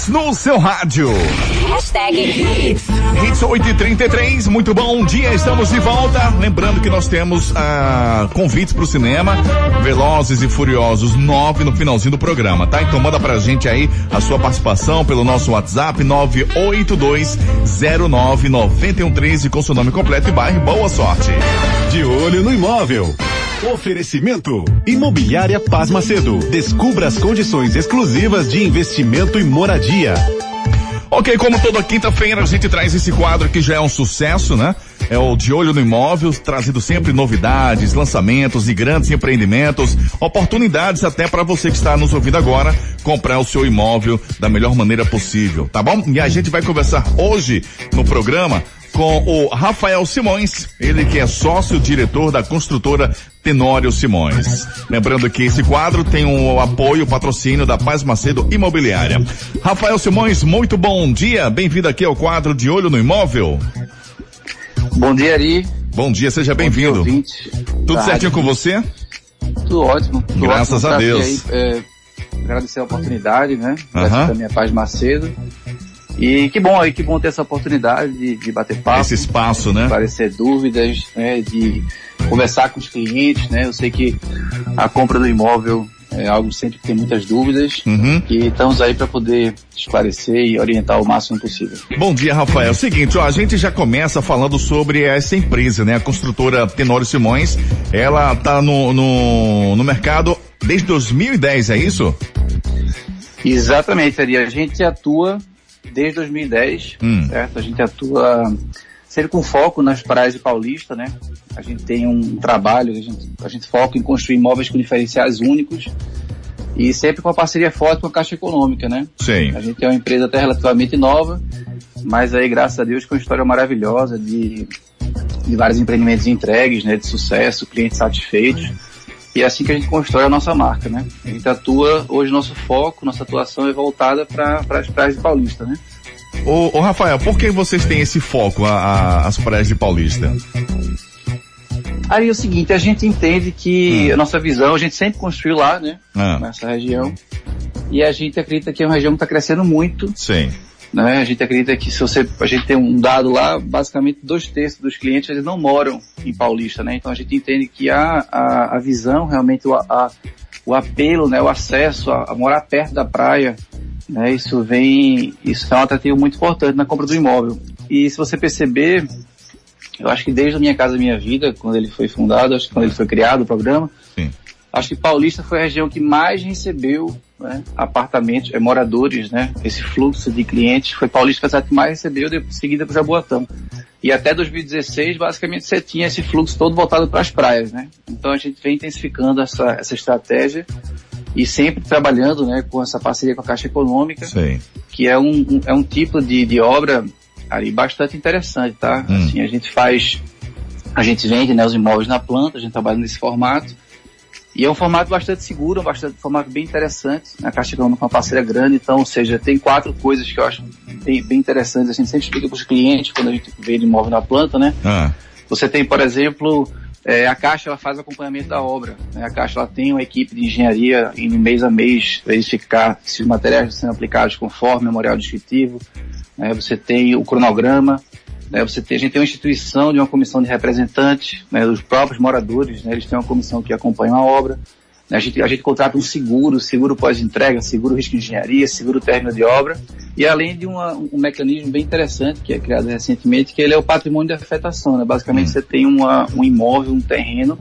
Hits no seu rádio. Hashtag Hits. Hits 833, muito bom dia, estamos de volta. Lembrando que nós temos ah, convites para o cinema, Velozes e Furiosos 9 no finalzinho do programa, tá? Então manda pra gente aí a sua participação pelo nosso WhatsApp 982099113 com seu nome completo e bairro. Boa sorte. De olho no imóvel. Oferecimento. Imobiliária Paz Macedo. Descubra as condições exclusivas de investimento e moradia. Ok, como toda quinta-feira a gente traz esse quadro que já é um sucesso, né? É o De Olho no Imóvel, trazido sempre novidades, lançamentos e grandes empreendimentos, oportunidades até para você que está nos ouvindo agora comprar o seu imóvel da melhor maneira possível, tá bom? E a gente vai conversar hoje no programa com o Rafael Simões, ele que é sócio-diretor da construtora Tenório Simões. Lembrando que esse quadro tem o um apoio, o patrocínio da Paz Macedo Imobiliária. Rafael Simões, muito bom dia, bem-vindo aqui ao quadro de Olho no Imóvel. Bom dia, Ari. Bom dia, seja bem-vindo. Tudo Tarde. certinho com você? Tudo ótimo. Tudo Graças ótimo. a Deus. Aí, é, agradecer a oportunidade, né? Aham. Da minha Paz Macedo. E que bom aí, que bom ter essa oportunidade de, de bater papo. Esse espaço, né? Esclarecer dúvidas, né? De conversar com os clientes, né? Eu sei que a compra do imóvel é algo sempre que tem muitas dúvidas. Uhum. E estamos aí para poder esclarecer e orientar o máximo possível. Bom dia, Rafael. Seguinte, ó, a gente já começa falando sobre essa empresa, né? A construtora Tenório Simões. Ela tá no, no, no mercado desde 2010, é isso? Exatamente, Ari. A gente atua desde 2010, Hum. certo? A gente atua sempre com foco nas praias de Paulista, né? A gente tem um trabalho, a gente, a gente foca em construir imóveis com diferenciais únicos e sempre com uma parceria forte com a Caixa Econômica, né? Sim. A gente é uma empresa até relativamente nova, mas aí, graças a Deus, com uma história maravilhosa de, de vários empreendimentos entregues, né? De sucesso, clientes satisfeitos. E é assim que a gente constrói a nossa marca, né? A gente atua, hoje nosso foco, nossa atuação é voltada para as praias de Paulista, né? Ô, ô, Rafael, por que vocês têm esse foco, a- a- as praias de Paulista? Aí é o seguinte, a gente entende que Hum. a nossa visão, a gente sempre construiu lá, né? Ah, Nessa região. E a gente acredita que é uma região que está crescendo muito, sim. Né? A gente acredita que se você, a gente tem um dado lá, basicamente dois terços dos clientes eles não moram em Paulista, né? Então a gente entende que a, a, a visão, realmente o, a, o apelo, né? O acesso a, a morar perto da praia, né? Isso vem, isso é um atrativo muito importante na compra do imóvel. E se você perceber, eu acho que desde a Minha Casa Minha Vida, quando ele foi fundado, acho que quando ele foi criado o programa, Sim. acho que Paulista foi a região que mais recebeu né, apartamentos, eh, moradores, né? Esse fluxo de clientes foi Paulista a que mais recebeu, depois, seguida por Jaboatão. E até 2016, basicamente, você tinha esse fluxo todo voltado para as praias, né? Então a gente vem intensificando essa, essa estratégia e sempre trabalhando, né, com essa parceria com a Caixa Econômica, Sim. que é um, um- é um tipo de, de obra ali bastante interessante, tá? Hum. Assim, a gente faz, a gente vende né, os imóveis na planta, a gente trabalha nesse formato. E é um formato bastante seguro, um bastante, um formato bem interessante. A Caixa Econômica é uma parceira grande, então, ou seja, tem quatro coisas que eu acho bem, bem interessantes. A gente sempre explica para os clientes quando a gente vende imóvel na planta, né? Ah, Você tem, por exemplo, é, a Caixa ela faz o acompanhamento da obra. né? A Caixa ela tem uma equipe de engenharia em mês a mês verificar se os materiais estão sendo aplicados conforme o memorial descritivo. né? Você tem o cronograma. Né? Você tem, a gente tem uma instituição de uma comissão de representantes, né? os próprios moradores, né? eles têm uma comissão que acompanha a obra. A gente, a gente contrata um seguro, seguro pós-entrega, seguro risco de engenharia, seguro término de obra, e além de uma- um mecanismo bem interessante que é criado recentemente, que ele é o patrimônio de afetação. Né? Basicamente Hum. você tem uma- um imóvel, um terreno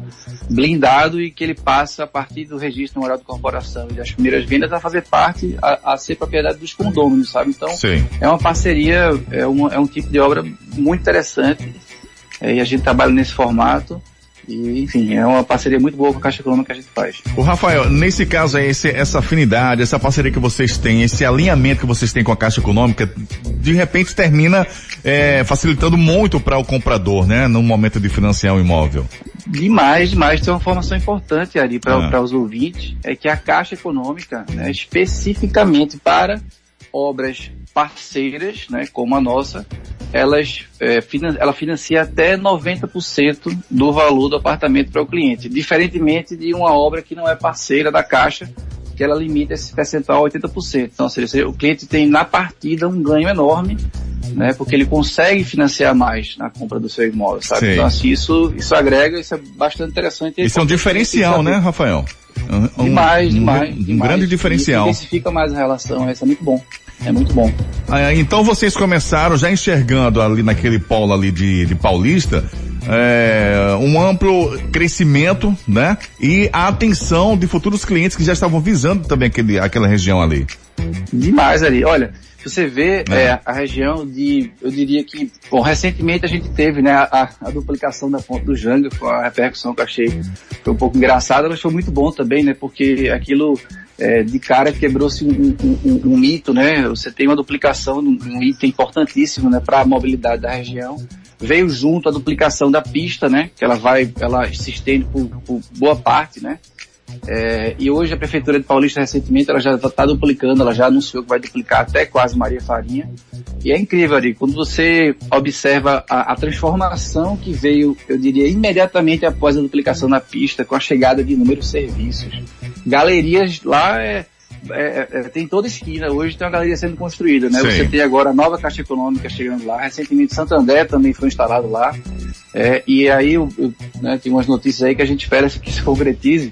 blindado e que ele passa a partir do registro memorial de corporação e das primeiras vendas a fazer parte, a, a ser propriedade dos condôminos, sabe? Então sim. é uma parceria, é, uma- é um tipo de obra muito interessante é, e a gente trabalha nesse formato. E, enfim, é uma parceria muito boa com a Caixa Econômica que a gente faz. O Rafael, nesse caso aí, esse- essa afinidade, essa parceria que vocês têm, esse alinhamento que vocês têm com a Caixa Econômica, de repente termina é, facilitando muito para o comprador, né? No momento de financiar um imóvel. Demais, demais. Tem uma informação importante ali para Ah. os ouvintes, é que a Caixa Econômica, né, especificamente para obras parceiras, né, como a nossa, elas, é, finan- ela financia até 90% do valor do apartamento para o cliente, diferentemente de uma obra que não é parceira da Caixa, que ela limita esse percentual a 80%. Então, ou seja, o cliente tem na partida um ganho enorme, né? Porque ele consegue financiar mais na compra do seu imóvel, sabe? Sim. Então, assim, isso, isso agrega, isso é bastante interessante. Isso é um diferencial, né, Rafael? Um, demais, demais. Um, demais. grande diferencial. Isso intensifica mais a relação, isso é muito bom. É muito bom. Ah, então vocês começaram já enxergando ali naquele polo ali de, de Paulista, é, um amplo crescimento, né? E a atenção de futuros clientes que já estavam visando também aquele, aquela região ali. Demais ali. Olha, você vê é. É, a região de, eu diria que, bom, recentemente a gente teve, né, a, a duplicação da ponte do Janga, com a repercussão que eu achei foi um pouco engraçada, mas foi muito bom também, né, porque aquilo é, de cara quebrou-se um, um, um, um, mito, né, você tem uma duplicação de um item importantíssimo, né, para a mobilidade da região, veio junto a duplicação da pista, né, que ela vai, ela se estende por, por boa parte, né, é, e hoje a Prefeitura de Paulista recentemente ela já está duplicando, ela já anunciou que vai duplicar até quase Maria Farinha. E é incrível ali, quando você observa a, a, transformação que veio, eu diria, imediatamente após a duplicação da pista, com a chegada de inúmeros serviços. Galerias lá é, é, é, tem toda esquina, hoje tem uma galeria sendo construída, né? Sim. Você tem agora a nova Caixa Econômica chegando lá, recentemente Santander também foi instalado lá. É, e aí eu, eu, né, tem umas notícias aí que a gente espera que se concretize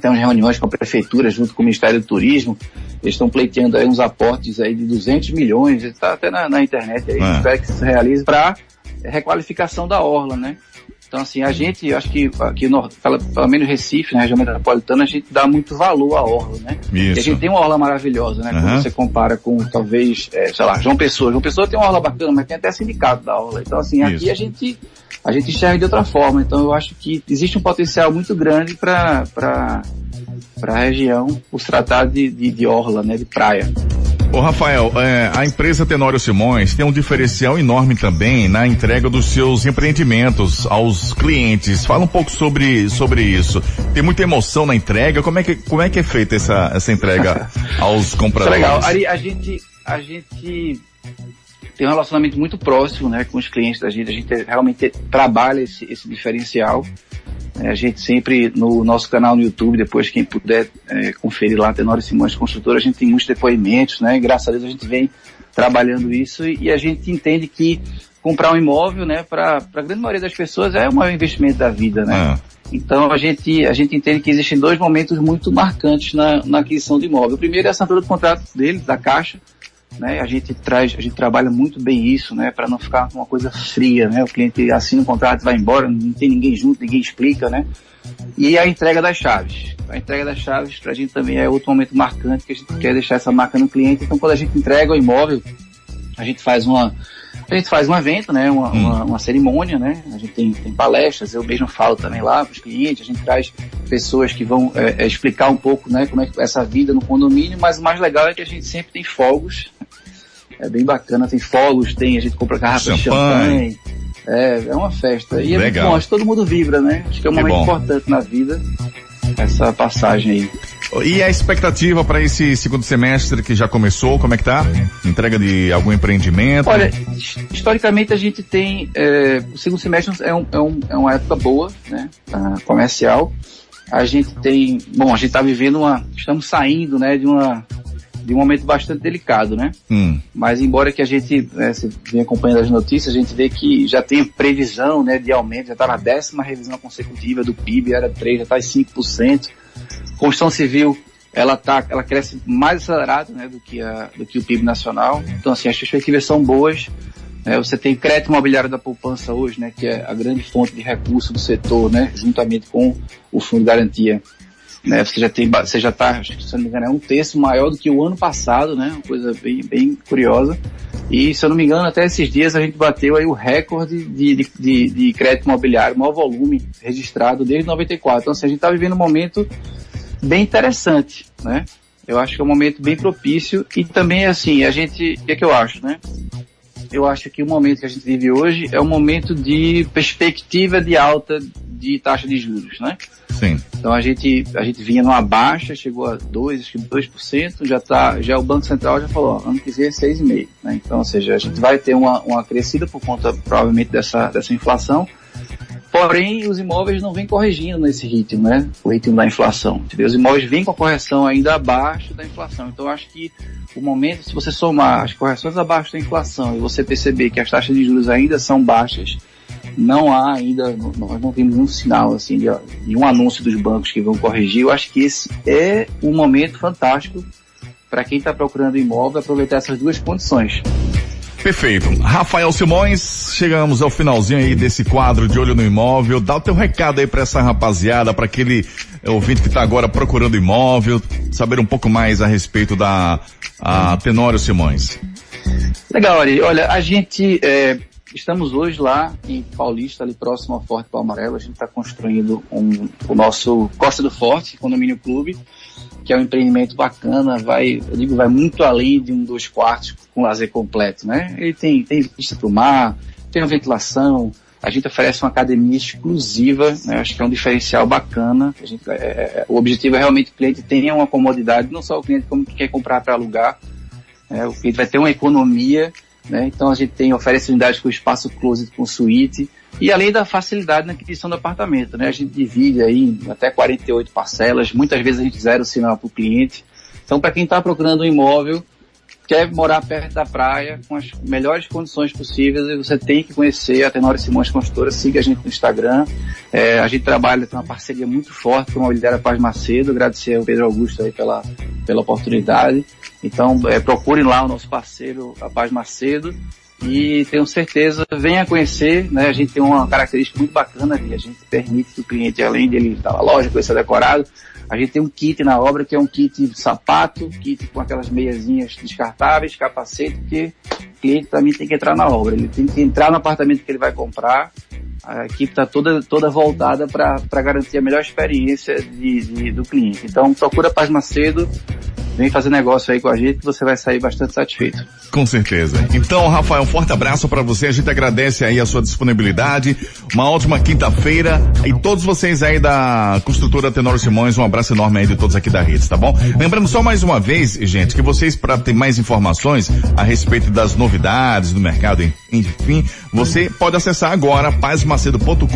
temos reuniões com a prefeitura junto com o Ministério do Turismo. Eles estão pleiteando aí uns aportes aí de 200 milhões, está até na, na, internet aí, é. espero que se realize para requalificação da orla, né? Então assim, a gente, acho que aqui no, pelo, pelo menos Recife, na região metropolitana, a gente dá muito valor à orla, né? Isso. E a gente tem uma orla maravilhosa, né? Uhum. Quando você compara com talvez, é, sei lá, João Pessoa. João Pessoa tem uma orla bacana, mas tem até sindicato da orla. Então assim, Isso. aqui a gente a gente enxerga de outra forma. Então eu acho que existe um potencial muito grande para para a região os tratar de, de, de, orla, né, de praia. Ô Rafael, é, a empresa Tenório Simões tem um diferencial enorme também na entrega dos seus empreendimentos aos clientes. Fala um pouco sobre, sobre isso. Tem muita emoção na entrega. Como é que, como é, que é feita essa, essa entrega aos compradores? É legal. Ari, a gente, a gente tem um relacionamento muito próximo, né, com os clientes da gente. A gente realmente trabalha esse, esse diferencial. É, a gente sempre, no nosso canal no YouTube, depois quem puder é, conferir lá, Tenório Simões Construtora, a gente tem muitos depoimentos, né? Graças a Deus a gente vem trabalhando isso e, e a gente entende que comprar um imóvel, né, para a grande maioria das pessoas é o maior investimento da vida, né? É. Então a gente, a gente entende que existem dois momentos muito marcantes na, na aquisição de imóvel. O primeiro é a assinatura do contrato dele, da Caixa, né? A gente traz, a gente trabalha muito bem isso, né? Para não ficar uma coisa fria, né? O cliente assina o contrato, vai embora, não tem ninguém junto, ninguém explica, né? E a entrega das chaves. A entrega das chaves para a gente também é outro momento marcante que a gente quer deixar essa marca no cliente. Então quando a gente entrega o imóvel, a gente faz uma a gente faz um evento, né, uma, hum. uma, uma, cerimônia, né, a gente tem, tem palestras, eu mesmo falo também lá para os clientes, a gente traz pessoas que vão é, é, explicar um pouco, né, como é que é essa vida no condomínio, mas o mais legal é que a gente sempre tem fogos, é bem bacana, tem fogos, tem, a gente compra garrafa de champanhe, é, é uma festa. E é muito bom, acho que todo mundo vibra, né? Acho que é um momento importante na vida, essa passagem aí. E a expectativa para esse segundo semestre que já começou, como é que tá? Entrega de algum empreendimento? Olha, historicamente a gente tem, é, o segundo semestre é, um, é, um, é uma época boa, né, comercial. A gente tem, bom, a gente está vivendo uma, estamos saindo, né, de uma, de um momento bastante delicado, né? Hum. Mas embora que a gente, né, você venha acompanhando as notícias, a gente vê que já tem previsão, né, de aumento, já está na décima revisão consecutiva do PIB, era 3, já está em 5%. Construção civil, ela tá, ela cresce mais acelerado, né, do que a, do que o PIB nacional. Então, assim, as perspectivas são boas. É, você tem crédito imobiliário da poupança hoje, né, que é a grande fonte de recurso do setor, né, juntamente com o fundo de garantia. Né, você já tem, você já está, se não me engano, é um terço maior do que o ano passado, né, uma coisa bem, bem curiosa. E, se eu não me engano, até esses dias a gente bateu aí o recorde de, de, de, de crédito imobiliário, maior volume registrado desde 94. Então, assim, a gente está vivendo um momento bem interessante, né? Eu acho que é um momento bem propício e também assim, a gente, o que é que eu acho, né? Eu acho que o momento que a gente vive hoje é um momento de perspectiva de alta de taxa de juros, né? Sim. Então a gente, a gente vinha numa baixa, chegou a 2, acho que 2%, já tá, já o Banco Central já falou, ó, ano que vem é 6,5%, né? Então, ou seja, a gente vai ter uma, uma crescida por conta, provavelmente, dessa, dessa inflação, Porém, os imóveis não vêm corrigindo nesse ritmo, né? O ritmo da inflação. Os imóveis vêm com a correção ainda abaixo da inflação. Então, acho que o momento, se você somar as correções abaixo da inflação e você perceber que as taxas de juros ainda são baixas, não há ainda, nós não temos nenhum sinal assim de, de um anúncio dos bancos que vão corrigir. Eu acho que esse é um momento fantástico para quem está procurando imóvel aproveitar essas duas condições. Perfeito. Rafael Simões, chegamos ao finalzinho aí desse quadro de olho no imóvel. Dá o teu recado aí para essa rapaziada, para aquele ouvinte que está agora procurando imóvel, saber um pouco mais a respeito da a Tenório Simões. Legal, Ari. Olha, a gente é, estamos hoje lá em Paulista, ali próximo ao Forte Palmarelo. A gente está construindo um, o nosso Costa do Forte, condomínio clube que é um empreendimento bacana, vai, eu digo, vai muito além de um dos quartos com lazer completo, né? Ele tem, tem vista para o mar, tem uma ventilação, a gente oferece uma academia exclusiva, né? acho que é um diferencial bacana. A gente, é, é, o objetivo é realmente que o cliente tenha uma comodidade, não só o cliente como que quer comprar para alugar, né? o cliente vai ter uma economia, né? então a gente tem, oferece unidades com espaço closet com suíte, e além da facilidade na aquisição do apartamento, né? A gente divide aí até 48 parcelas, muitas vezes a gente zera o sinal para o cliente. Então, para quem está procurando um imóvel, quer morar perto da praia, com as melhores condições possíveis, você tem que conhecer a Tenório Simões Construtora, siga a gente no Instagram. É, a gente trabalha, tem uma parceria muito forte com a Mobiliária Paz Macedo, agradecer ao Pedro Augusto aí pela, pela oportunidade. Então, é, procurem lá o nosso parceiro, a Paz Macedo, e tenho certeza, venha conhecer, né? A gente tem uma característica muito bacana que a gente permite que o cliente, além dele estar na loja, conhecer decorado, a gente tem um kit na obra que é um kit sapato, kit com aquelas meiazinhas descartáveis, capacete, porque o cliente também tem que entrar na obra, ele tem que entrar no apartamento que ele vai comprar, a equipe está toda, toda voltada para garantir a melhor experiência de, de, do cliente. Então procura Paz Macedo, vem fazer negócio aí com a gente que você vai sair bastante satisfeito. Com certeza. Então, Rafael, um forte abraço para você. A gente agradece aí a sua disponibilidade. Uma ótima quinta-feira. E todos vocês aí da construtora Tenório Simões, um abraço enorme aí de todos aqui da rede, tá bom? Lembrando só mais uma vez, gente, que vocês, para ter mais informações a respeito das novidades do mercado, enfim, você pode acessar agora pazmacedo.com.br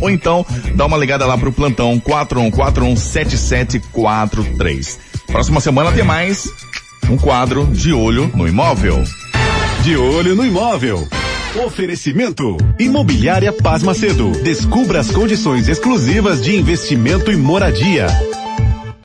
ou então dá uma ligada lá pro plantão 41417743. Próxima semana tem mais um quadro de olho no imóvel. De olho no imóvel. Oferecimento. Imobiliária Paz Macedo. Descubra as condições exclusivas de investimento e moradia.